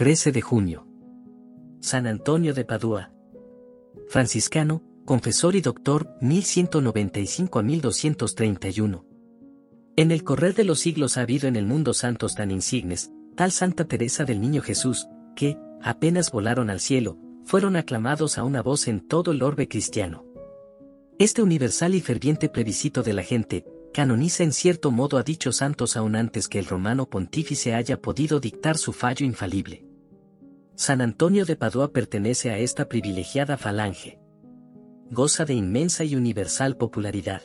13 de junio. San Antonio de Padua. Franciscano, confesor y doctor, 1195 a 1231. En el correr de los siglos ha habido en el mundo santos tan insignes, tal Santa Teresa del Niño Jesús, que, apenas volaron al cielo, fueron aclamados a una voz en todo el orbe cristiano. Este universal y ferviente plebiscito de la gente, canoniza en cierto modo a dichos santos aún antes que el romano pontífice haya podido dictar su fallo infalible. San Antonio de Padua pertenece a esta privilegiada falange. Goza de inmensa y universal popularidad.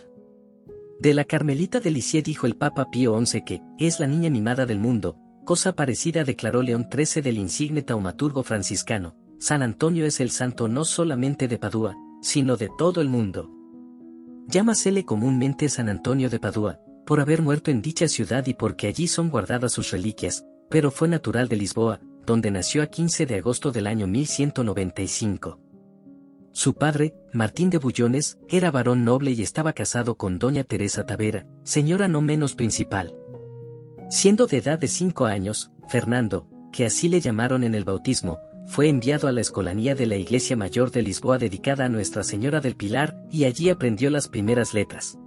De la Carmelita de Lisieux dijo el Papa Pío XI que es la niña mimada del mundo, cosa parecida declaró León XIII del insigne taumaturgo franciscano. San Antonio es el santo no solamente de Padua, sino de todo el mundo. Llámasele comúnmente San Antonio de Padua, por haber muerto en dicha ciudad y porque allí son guardadas sus reliquias, pero fue natural de Lisboa, donde nació a 15 de agosto del año 1195. Su padre, Martín de Bullones, era varón noble y estaba casado con doña Teresa Tavera, señora no menos principal. Siendo de edad de cinco años, Fernando, que así le llamaron en el bautismo, fue enviado a la escolanía de la Iglesia Mayor de Lisboa dedicada a Nuestra Señora del Pilar, y allí aprendió las primeras letras.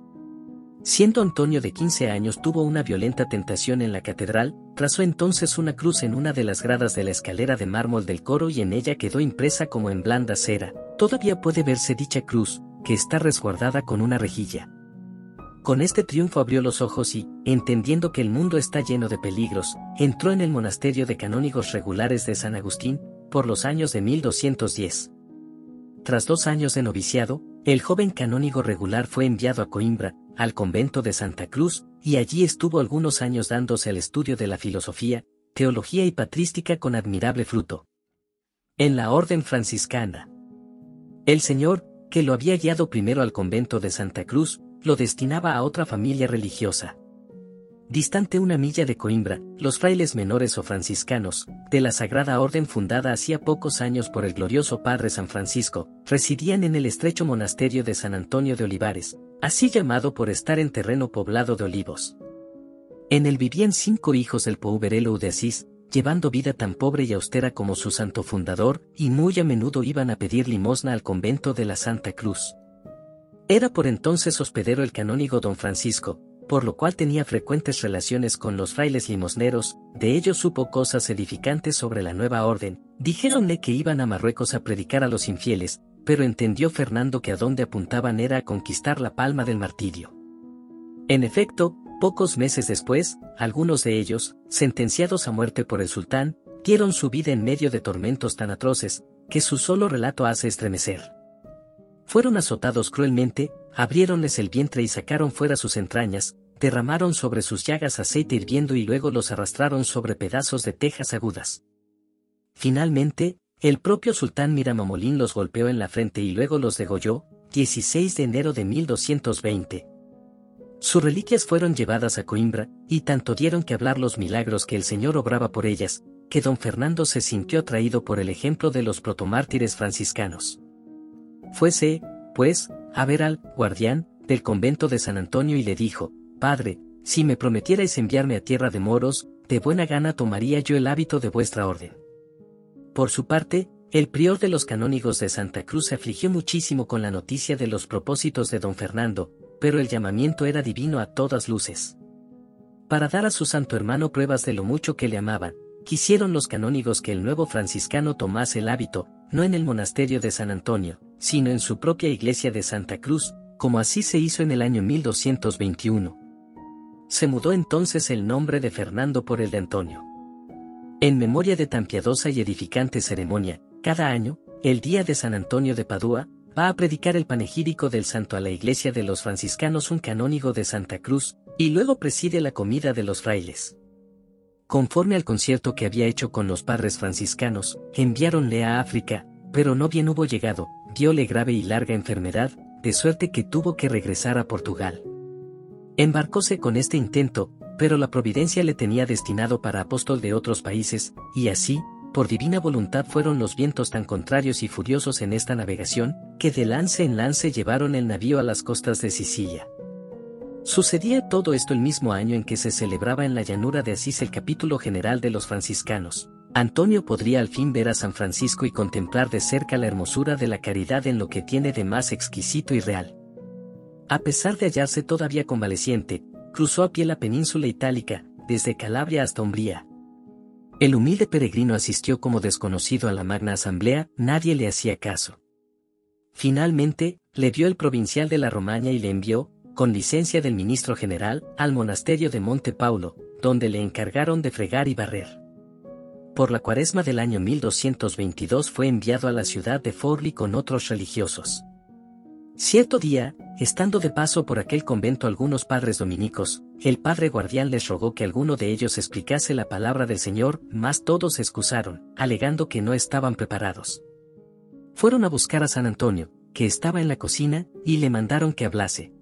Siendo Antonio de 15 años tuvo una violenta tentación en la catedral, trazó entonces una cruz en una de las gradas de la escalera de mármol del coro y en ella quedó impresa como en blanda cera. Todavía puede verse dicha cruz, que está resguardada con una rejilla. Con este triunfo abrió los ojos y, entendiendo que el mundo está lleno de peligros, entró en el monasterio de canónigos regulares de San Agustín, por los años de 1210. Tras dos años de noviciado, el joven canónigo regular fue enviado a Coimbra, al convento de Santa Cruz, y allí estuvo algunos años dándose al estudio de la filosofía, teología y patrística con admirable fruto. En la orden franciscana. El Señor, que lo había guiado primero al convento de Santa Cruz, lo destinaba a otra familia religiosa. Distante una milla de Coimbra, los frailes menores o franciscanos, de la Sagrada Orden fundada hacía pocos años por el glorioso Padre San Francisco, residían en el estrecho monasterio de San Antonio de Olivares, así llamado por estar en terreno poblado de olivos. En él vivían cinco hijos del Pouberelo de Asís, llevando vida tan pobre y austera como su santo fundador, y muy a menudo iban a pedir limosna al convento de la Santa Cruz. Era por entonces hospedero el canónigo don Francisco, por lo cual tenía frecuentes relaciones con los frailes limosneros, de ellos supo cosas edificantes sobre la nueva orden, dijéronle que iban a Marruecos a predicar a los infieles, pero entendió Fernando que a dónde apuntaban era a conquistar la palma del martirio. En efecto, pocos meses después, algunos de ellos, sentenciados a muerte por el sultán, dieron su vida en medio de tormentos tan atroces, que su solo relato hace estremecer. Fueron azotados cruelmente, abriéronles el vientre y sacaron fuera sus entrañas, derramaron sobre sus llagas aceite hirviendo y luego los arrastraron sobre pedazos de tejas agudas. Finalmente, el propio sultán Miramamolín los golpeó en la frente y luego los degolló, 16 de enero de 1220. Sus reliquias fueron llevadas a Coimbra, y tanto dieron que hablar los milagros que el Señor obraba por ellas, que don Fernando se sintió atraído por el ejemplo de los protomártires franciscanos. Fuese, pues, a ver al guardián del convento de San Antonio y le dijo, Padre, si me prometierais enviarme a tierra de moros, de buena gana tomaría yo el hábito de vuestra orden. Por su parte, el prior de los canónigos de Santa Cruz se afligió muchísimo con la noticia de los propósitos de don Fernando, pero el llamamiento era divino a todas luces. Para dar a su santo hermano pruebas de lo mucho que le amaban, quisieron los canónigos que el nuevo franciscano tomase el hábito, no en el monasterio de San Antonio, sino en su propia iglesia de Santa Cruz, como así se hizo en el año 1221. Se mudó entonces el nombre de Fernando por el de Antonio. En memoria de tan piadosa y edificante ceremonia, cada año, el día de San Antonio de Padua, va a predicar el panegírico del santo a la iglesia de los franciscanos un canónigo de Santa Cruz, y luego preside la comida de los frailes. Conforme al concierto que había hecho con los padres franciscanos, enviáronle a África, pero no bien hubo llegado, diole grave y larga enfermedad, de suerte que tuvo que regresar a Portugal. Embarcóse con este intento, pero la providencia le tenía destinado para apóstol de otros países, y así, por divina voluntad fueron los vientos tan contrarios y furiosos en esta navegación, que de lance en lance llevaron el navío a las costas de Sicilia. Sucedía todo esto el mismo año en que se celebraba en la llanura de Asís el capítulo general de los franciscanos, Antonio podría al fin ver a San Francisco y contemplar de cerca la hermosura de la caridad en lo que tiene de más exquisito y real. A pesar de hallarse todavía convaleciente, cruzó a pie la península itálica, desde Calabria hasta Umbría. El humilde peregrino asistió como desconocido a la magna asamblea, nadie le hacía caso. Finalmente, le vio el provincial de la Romaña y le envió, con licencia del ministro general, al monasterio de Monte Paulo, donde le encargaron de fregar y barrer. Por la cuaresma del año 1222 fue enviado a la ciudad de Forli con otros religiosos. Cierto día, estando de paso por aquel convento algunos padres dominicos, el padre guardián les rogó que alguno de ellos explicase la palabra del Señor, mas todos se excusaron, alegando que no estaban preparados. Fueron a buscar a San Antonio, que estaba en la cocina, y le mandaron que hablase.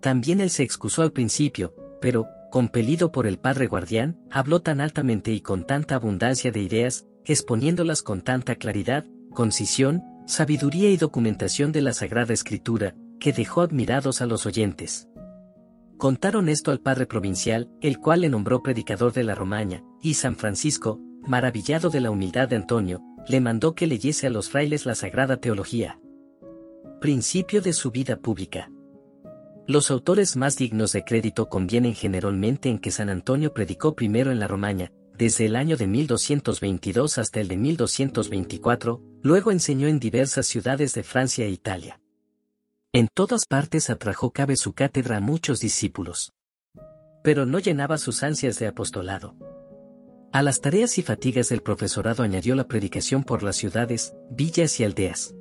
También él se excusó al principio, pero, compelido por el padre guardián, habló tan altamente y con tanta abundancia de ideas, exponiéndolas con tanta claridad, concisión, sabiduría y documentación de la Sagrada Escritura, que dejó admirados a los oyentes. Contaron esto al padre provincial, el cual le nombró predicador de la Romaña, y San Francisco, maravillado de la humildad de Antonio, le mandó que leyese a los frailes la Sagrada Teología. Principio de su vida pública. Los autores más dignos de crédito convienen generalmente en que San Antonio predicó primero en la Romaña, desde el año de 1222 hasta el de 1224, luego enseñó en diversas ciudades de Francia e Italia. En todas partes atrajo cabe su cátedra a muchos discípulos. Pero no llenaba sus ansias de apostolado. A las tareas y fatigas del profesorado añadió la predicación por las ciudades, villas y aldeas.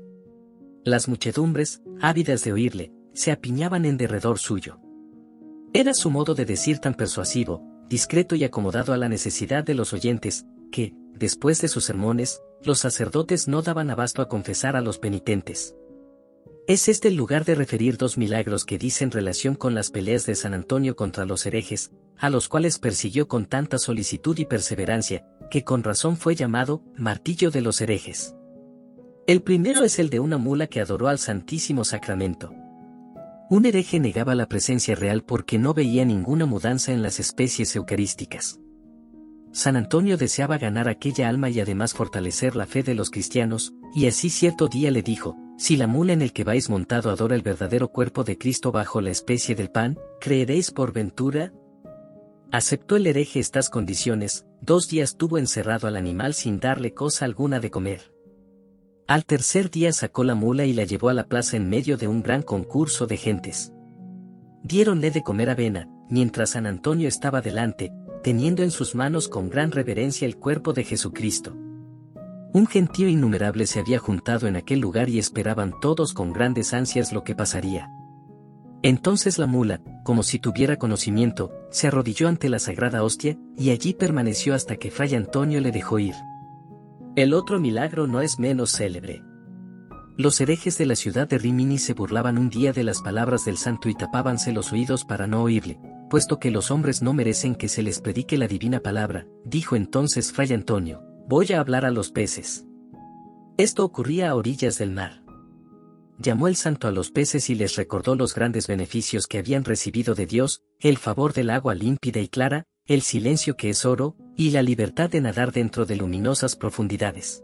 Las muchedumbres, ávidas de oírle, se apiñaban en derredor suyo. Era su modo de decir tan persuasivo, discreto y acomodado a la necesidad de los oyentes, que, después de sus sermones, los sacerdotes no daban abasto a confesar a los penitentes. Es este el lugar de referir dos milagros que dicen relación con las peleas de San Antonio contra los herejes, a los cuales persiguió con tanta solicitud y perseverancia, que con razón fue llamado martillo de los herejes. El primero es el de una mula que adoró al Santísimo Sacramento. Un hereje negaba la presencia real porque no veía ninguna mudanza en las especies eucarísticas. San Antonio deseaba ganar aquella alma y además fortalecer la fe de los cristianos, y así cierto día le dijo, si la mula en el que vais montado adora el verdadero cuerpo de Cristo bajo la especie del pan, ¿creeréis por ventura? Aceptó el hereje estas condiciones, dos días tuvo encerrado al animal sin darle cosa alguna de comer. Al tercer día sacó la mula y la llevó a la plaza en medio de un gran concurso de gentes. Diéronle de comer avena, mientras San Antonio estaba delante, teniendo en sus manos con gran reverencia el cuerpo de Jesucristo. Un gentío innumerable se había juntado en aquel lugar y esperaban todos con grandes ansias lo que pasaría. Entonces la mula, como si tuviera conocimiento, se arrodilló ante la sagrada hostia, y allí permaneció hasta que Fray Antonio le dejó ir. El otro milagro no es menos célebre. Los herejes de la ciudad de Rimini se burlaban un día de las palabras del santo y tapábanse los oídos para no oírle, puesto que los hombres no merecen que se les predique la divina palabra, dijo entonces Fray Antonio, voy a hablar a los peces. Esto ocurría a orillas del mar. Llamó el santo a los peces y les recordó los grandes beneficios que habían recibido de Dios, el favor del agua límpida y clara, el silencio que es oro, y la libertad de nadar dentro de luminosas profundidades.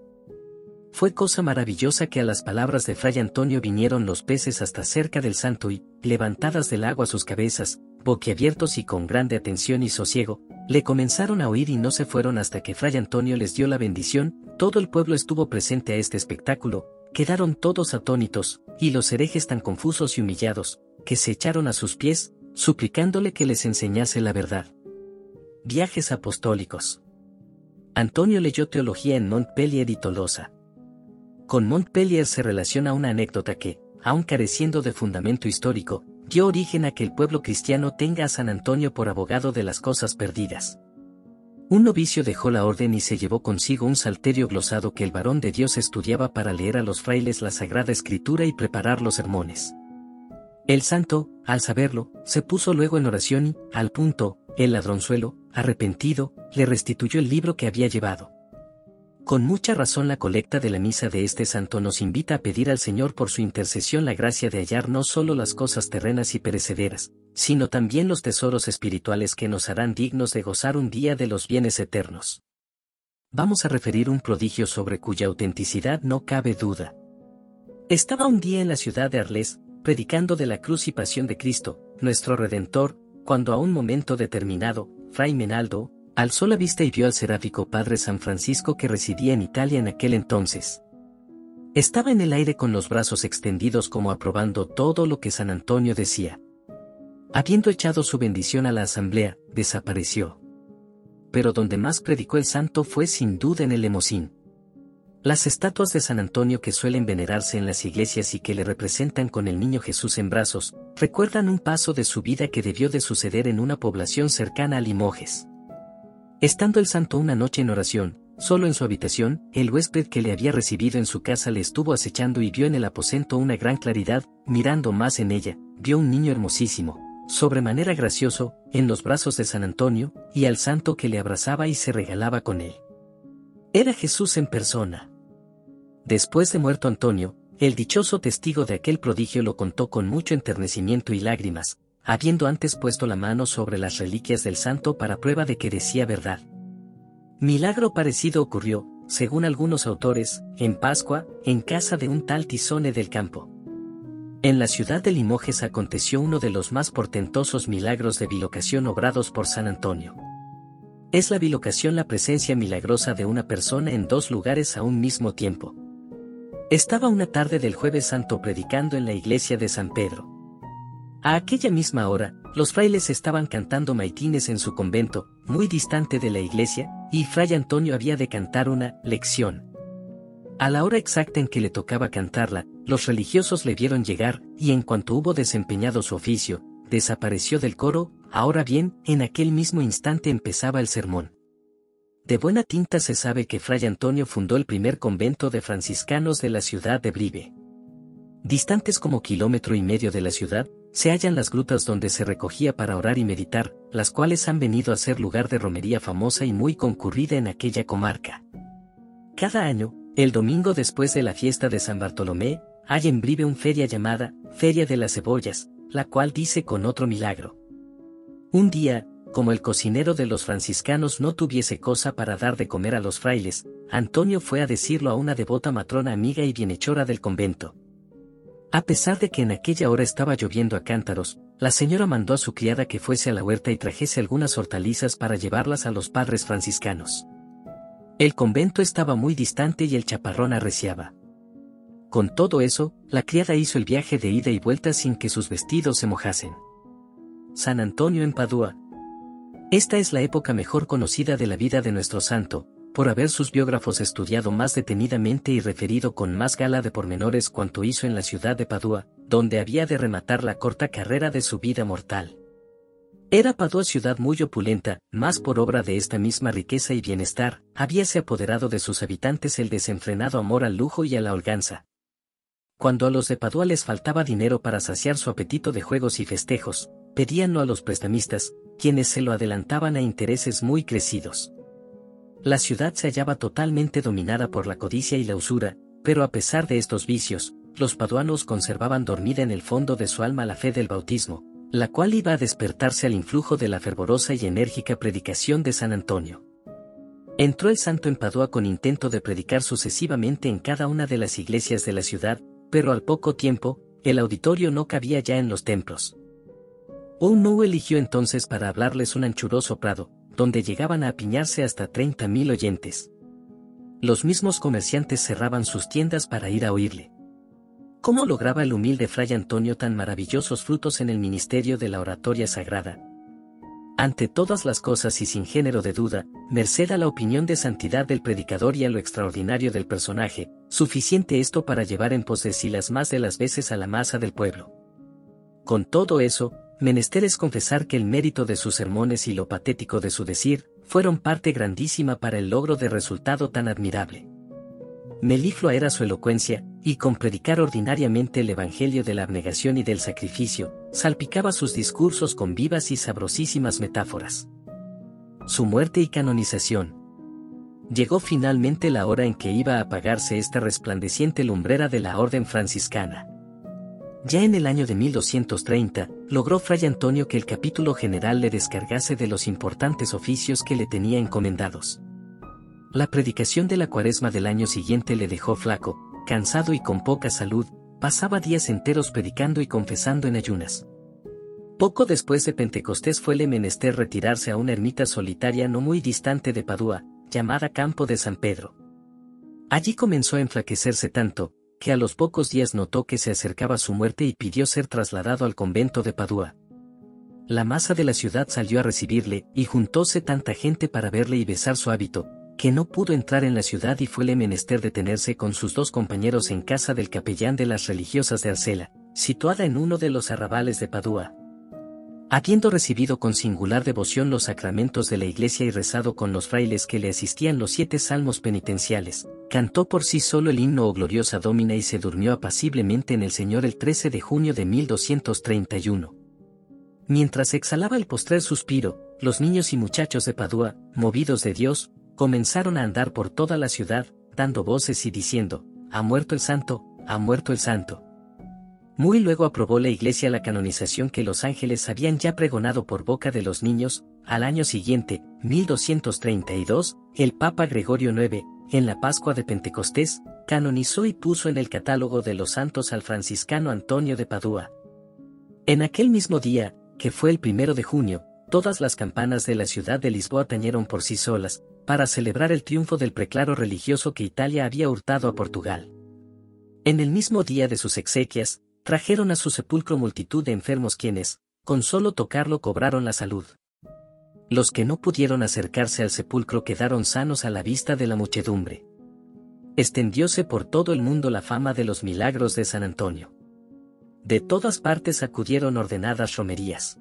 Fue cosa maravillosa que a las palabras de Fray Antonio vinieron los peces hasta cerca del santo y, levantadas del agua sus cabezas, boquiabiertos y con grande atención y sosiego, le comenzaron a oír y no se fueron hasta que Fray Antonio les dio la bendición, todo el pueblo estuvo presente a este espectáculo, quedaron todos atónitos, y los herejes tan confusos y humillados, que se echaron a sus pies, suplicándole que les enseñase la verdad. Viajes apostólicos. Antonio leyó teología en Montpellier y Tolosa. Con Montpellier se relaciona una anécdota que, aun careciendo de fundamento histórico, dio origen a que el pueblo cristiano tenga a San Antonio por abogado de las cosas perdidas. Un novicio dejó la orden y se llevó consigo un salterio glosado que el varón de Dios estudiaba para leer a los frailes la Sagrada Escritura y preparar los sermones. El santo, al saberlo, se puso luego en oración y, al punto, el ladronzuelo, arrepentido, le restituyó el libro que había llevado. Con mucha razón la colecta de la misa de este santo nos invita a pedir al Señor por su intercesión la gracia de hallar no solo las cosas terrenas y perecederas, sino también los tesoros espirituales que nos harán dignos de gozar un día de los bienes eternos. vamos a referir un prodigio sobre cuya autenticidad no cabe duda. Estaba un día en la ciudad de Arles, predicando de la cruz y pasión de Cristo, nuestro Redentor, cuando a un momento determinado, Fray Menaldo, alzó la vista y vio al seráfico Padre San Francisco que residía en Italia en aquel entonces. Estaba en el aire con los brazos extendidos como aprobando todo lo que San Antonio decía. Habiendo echado su bendición a la asamblea, desapareció. Pero donde más predicó el santo fue sin duda en el Lemosín. Las estatuas de San Antonio que suelen venerarse en las iglesias y que le representan con el niño Jesús en brazos, recuerdan un paso de su vida que debió de suceder en una población cercana a Limoges. Estando el santo una noche en oración, solo en su habitación, el huésped que le había recibido en su casa le estuvo acechando y vio en el aposento una gran claridad, mirando más en ella, vio un niño hermosísimo, sobremanera gracioso, en los brazos de San Antonio, y al santo que le abrazaba y se regalaba con él. Era Jesús en persona. Después de muerto Antonio, el dichoso testigo de aquel prodigio lo contó con mucho enternecimiento y lágrimas, habiendo antes puesto la mano sobre las reliquias del santo para prueba de que decía verdad. Milagro parecido ocurrió, según algunos autores, en Pascua, en casa de un tal Tizone del Campo. En la ciudad de Limoges aconteció uno de los más portentosos milagros de bilocación obrados por San Antonio. Es la bilocación la presencia milagrosa de una persona en dos lugares a un mismo tiempo. Estaba una tarde del jueves santo predicando en la iglesia de San Pedro. A aquella misma hora, los frailes estaban cantando maitines en su convento, muy distante de la iglesia, y Fray Antonio había de cantar una lección. A la hora exacta en que le tocaba cantarla, los religiosos le vieron llegar, y en cuanto hubo desempeñado su oficio, desapareció del coro, ahora bien, en aquel mismo instante empezaba el sermón. De buena tinta se sabe que Fray Antonio fundó el primer convento de franciscanos de la ciudad de Brive. Distantes como kilómetro y medio de la ciudad, se hallan las grutas donde se recogía para orar y meditar, las cuales han venido a ser lugar de romería famosa y muy concurrida en aquella comarca. Cada año, el domingo después de la fiesta de San Bartolomé, hay en Brive un feria llamada Feria de las Cebollas, la cual dice con otro milagro. Un día, como el cocinero de los franciscanos no tuviese cosa para dar de comer a los frailes, Antonio fue a decirlo a una devota matrona amiga y bienhechora del convento. A pesar de que en aquella hora estaba lloviendo a cántaros, la señora mandó a su criada que fuese a la huerta y trajese algunas hortalizas para llevarlas a los padres franciscanos. El convento estaba muy distante y el chaparrón arreciaba. Con todo eso, la criada hizo el viaje de ida y vuelta sin que sus vestidos se mojasen. San Antonio en Padua. Esta es la época mejor conocida de la vida de nuestro santo, por haber sus biógrafos estudiado más detenidamente y referido con más gala de pormenores cuanto hizo en la ciudad de Padua, donde había de rematar la corta carrera de su vida mortal. Era Padua ciudad muy opulenta, más por obra de esta misma riqueza y bienestar, habíase apoderado de sus habitantes el desenfrenado amor al lujo y a la holganza. Cuando a los de Padua les faltaba dinero para saciar su apetito de juegos y festejos, pedíanlo a los prestamistas, quienes se lo adelantaban a intereses muy crecidos. La ciudad se hallaba totalmente dominada por la codicia y la usura, pero a pesar de estos vicios, los paduanos conservaban dormida en el fondo de su alma la fe del bautismo, la cual iba a despertarse al influjo de la fervorosa y enérgica predicación de San Antonio. Entró el santo en Padua con intento de predicar sucesivamente en cada una de las iglesias de la ciudad, pero al poco tiempo, el auditorio no cabía ya en los templos. No eligió entonces para hablarles un anchuroso prado, donde llegaban a apiñarse hasta 30.000 oyentes. Los mismos comerciantes cerraban sus tiendas para ir a oírle. ¿Cómo lograba el humilde fray Antonio tan maravillosos frutos en el ministerio de la oratoria sagrada? Ante todas las cosas y sin género de duda, merced a la opinión de santidad del predicador y a lo extraordinario del personaje, suficiente esto para llevar en pos de las más de las veces a la masa del pueblo. Con todo eso, menester es confesar que el mérito de sus sermones y lo patético de su decir, fueron parte grandísima para el logro de resultado tan admirable. Meliflua era su elocuencia, y con predicar ordinariamente el Evangelio de la abnegación y del sacrificio, salpicaba sus discursos con vivas y sabrosísimas metáforas. Su muerte y canonización. Llegó finalmente la hora en que iba a apagarse esta resplandeciente lumbrera de la orden franciscana. Ya en el año de 1230, logró Fray Antonio que el capítulo general le descargase de los importantes oficios que le tenía encomendados. La predicación de la cuaresma del año siguiente le dejó flaco, cansado y con poca salud, pasaba días enteros predicando y confesando en ayunas. Poco después de Pentecostés fuele menester retirarse a una ermita solitaria no muy distante de Padua, llamada Campo de San Pedro. Allí comenzó a enflaquecerse tanto, que a los pocos días notó que se acercaba su muerte y pidió ser trasladado al convento de Padua. La masa de la ciudad salió a recibirle, y juntóse tanta gente para verle y besar su hábito, que no pudo entrar en la ciudad y fuele menester detenerse con sus dos compañeros en casa del capellán de las religiosas de Arcela, situada en uno de los arrabales de Padua. Habiendo recibido con singular devoción los sacramentos de la iglesia y rezado con los frailes que le asistían los siete salmos penitenciales, cantó por sí solo el himno o gloriosa Domina y se durmió apaciblemente en el Señor el 13 de junio de 1231. Mientras exhalaba el postrer suspiro, los niños y muchachos de Padua, movidos de Dios, comenzaron a andar por toda la ciudad, dando voces y diciendo, ha muerto el santo, ha muerto el santo. Muy luego aprobó la iglesia la canonización que los ángeles habían ya pregonado por boca de los niños, al año siguiente, 1232, el Papa Gregorio IX, en la Pascua de Pentecostés, canonizó y puso en el catálogo de los santos al franciscano Antonio de Padua. En aquel mismo día, que fue el primero de junio, todas las campanas de la ciudad de Lisboa tañeron por sí solas, para celebrar el triunfo del preclaro religioso que Italia había hurtado a Portugal. En el mismo día de sus exequias, trajeron a su sepulcro multitud de enfermos quienes, con solo tocarlo cobraron la salud. Los que no pudieron acercarse al sepulcro quedaron sanos a la vista de la muchedumbre. Extendióse por todo el mundo la fama de los milagros de San Antonio. De todas partes acudieron ordenadas romerías.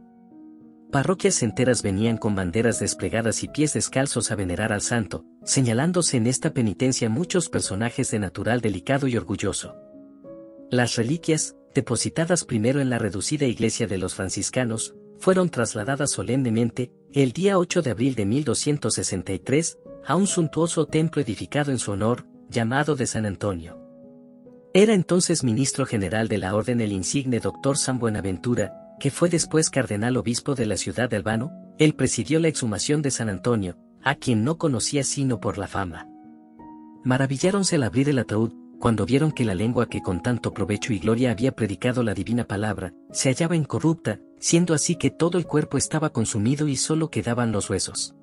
Parroquias enteras venían con banderas desplegadas y pies descalzos a venerar al santo, señalándose en esta penitencia muchos personajes de natural delicado y orgulloso. Las reliquias, depositadas primero en la reducida iglesia de los franciscanos, fueron trasladadas solemnemente, el día 8 de abril de 1263, a un suntuoso templo edificado en su honor, llamado de San Antonio. Era entonces ministro general de la orden el insigne doctor San Buenaventura, que fue después cardenal obispo de la ciudad de Albano, él presidió la exhumación de San Antonio, a quien no conocía sino por la fama. Maravilláronse al abrir el ataúd, cuando vieron que la lengua que con tanto provecho y gloria había predicado la divina palabra, se hallaba incorrupta, siendo así que todo el cuerpo estaba consumido y solo quedaban los huesos.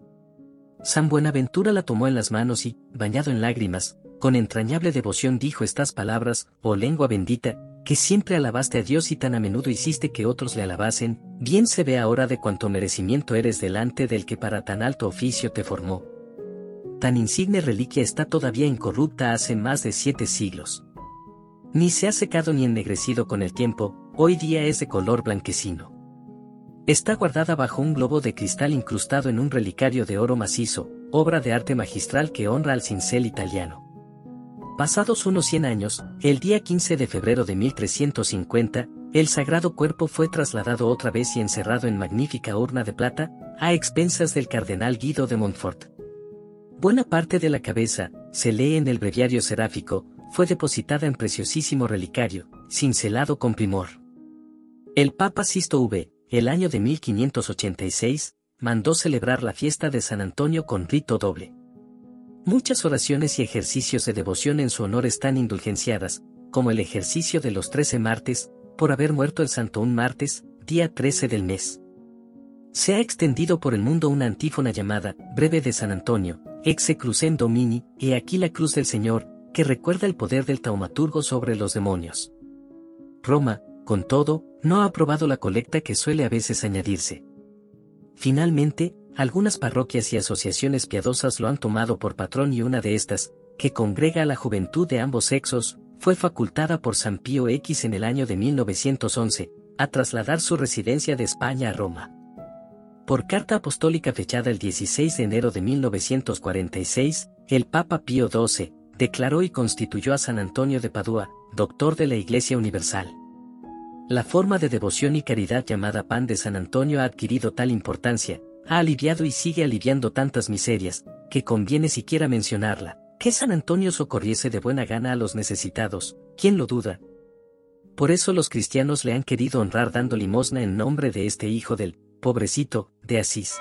San Buenaventura la tomó en las manos y, bañado en lágrimas, con entrañable devoción dijo estas palabras, oh lengua bendita, que siempre alabaste a Dios y tan a menudo hiciste que otros le alabasen, bien se ve ahora de cuánto merecimiento eres delante del que para tan alto oficio te formó. Tan insigne reliquia está todavía incorrupta hace más de siete siglos. Ni se ha secado ni ennegrecido con el tiempo, hoy día es de color blanquecino. Está guardada bajo un globo de cristal incrustado en un relicario de oro macizo, obra de arte magistral que honra al cincel italiano. Pasados unos 100 años, el día 15 de febrero de 1350, el sagrado cuerpo fue trasladado otra vez y encerrado en magnífica urna de plata, a expensas del cardenal Guido de Montfort. Buena parte de la cabeza, se lee en el breviario seráfico, fue depositada en preciosísimo relicario, cincelado con primor. El Papa Sisto V, el año de 1586, mandó celebrar la fiesta de San Antonio con rito doble. Muchas oraciones y ejercicios de devoción en su honor están indulgenciadas, como el ejercicio de los trece martes, por haber muerto el santo un martes, día 13 del mes. Se ha extendido por el mundo una antífona llamada, breve de San Antonio, exe crucem domini, y aquí la cruz del Señor, que recuerda el poder del taumaturgo sobre los demonios. Roma, con todo, no ha aprobado la colecta que suele a veces añadirse. Finalmente, algunas parroquias y asociaciones piadosas lo han tomado por patrón y una de estas, que congrega a la juventud de ambos sexos, fue facultada por San Pío X en el año de 1911, a trasladar su residencia de España a Roma. Por carta apostólica fechada el 16 de enero de 1946, el Papa Pío XII, declaró y constituyó a San Antonio de Padua, doctor de la Iglesia Universal. La forma de devoción y caridad llamada pan de San Antonio ha adquirido tal importancia, ha aliviado y sigue aliviando tantas miserias, que conviene siquiera mencionarla, que San Antonio socorriese de buena gana a los necesitados, ¿quién lo duda? Por eso los cristianos le han querido honrar dando limosna en nombre de este hijo del, pobrecito, de Asís.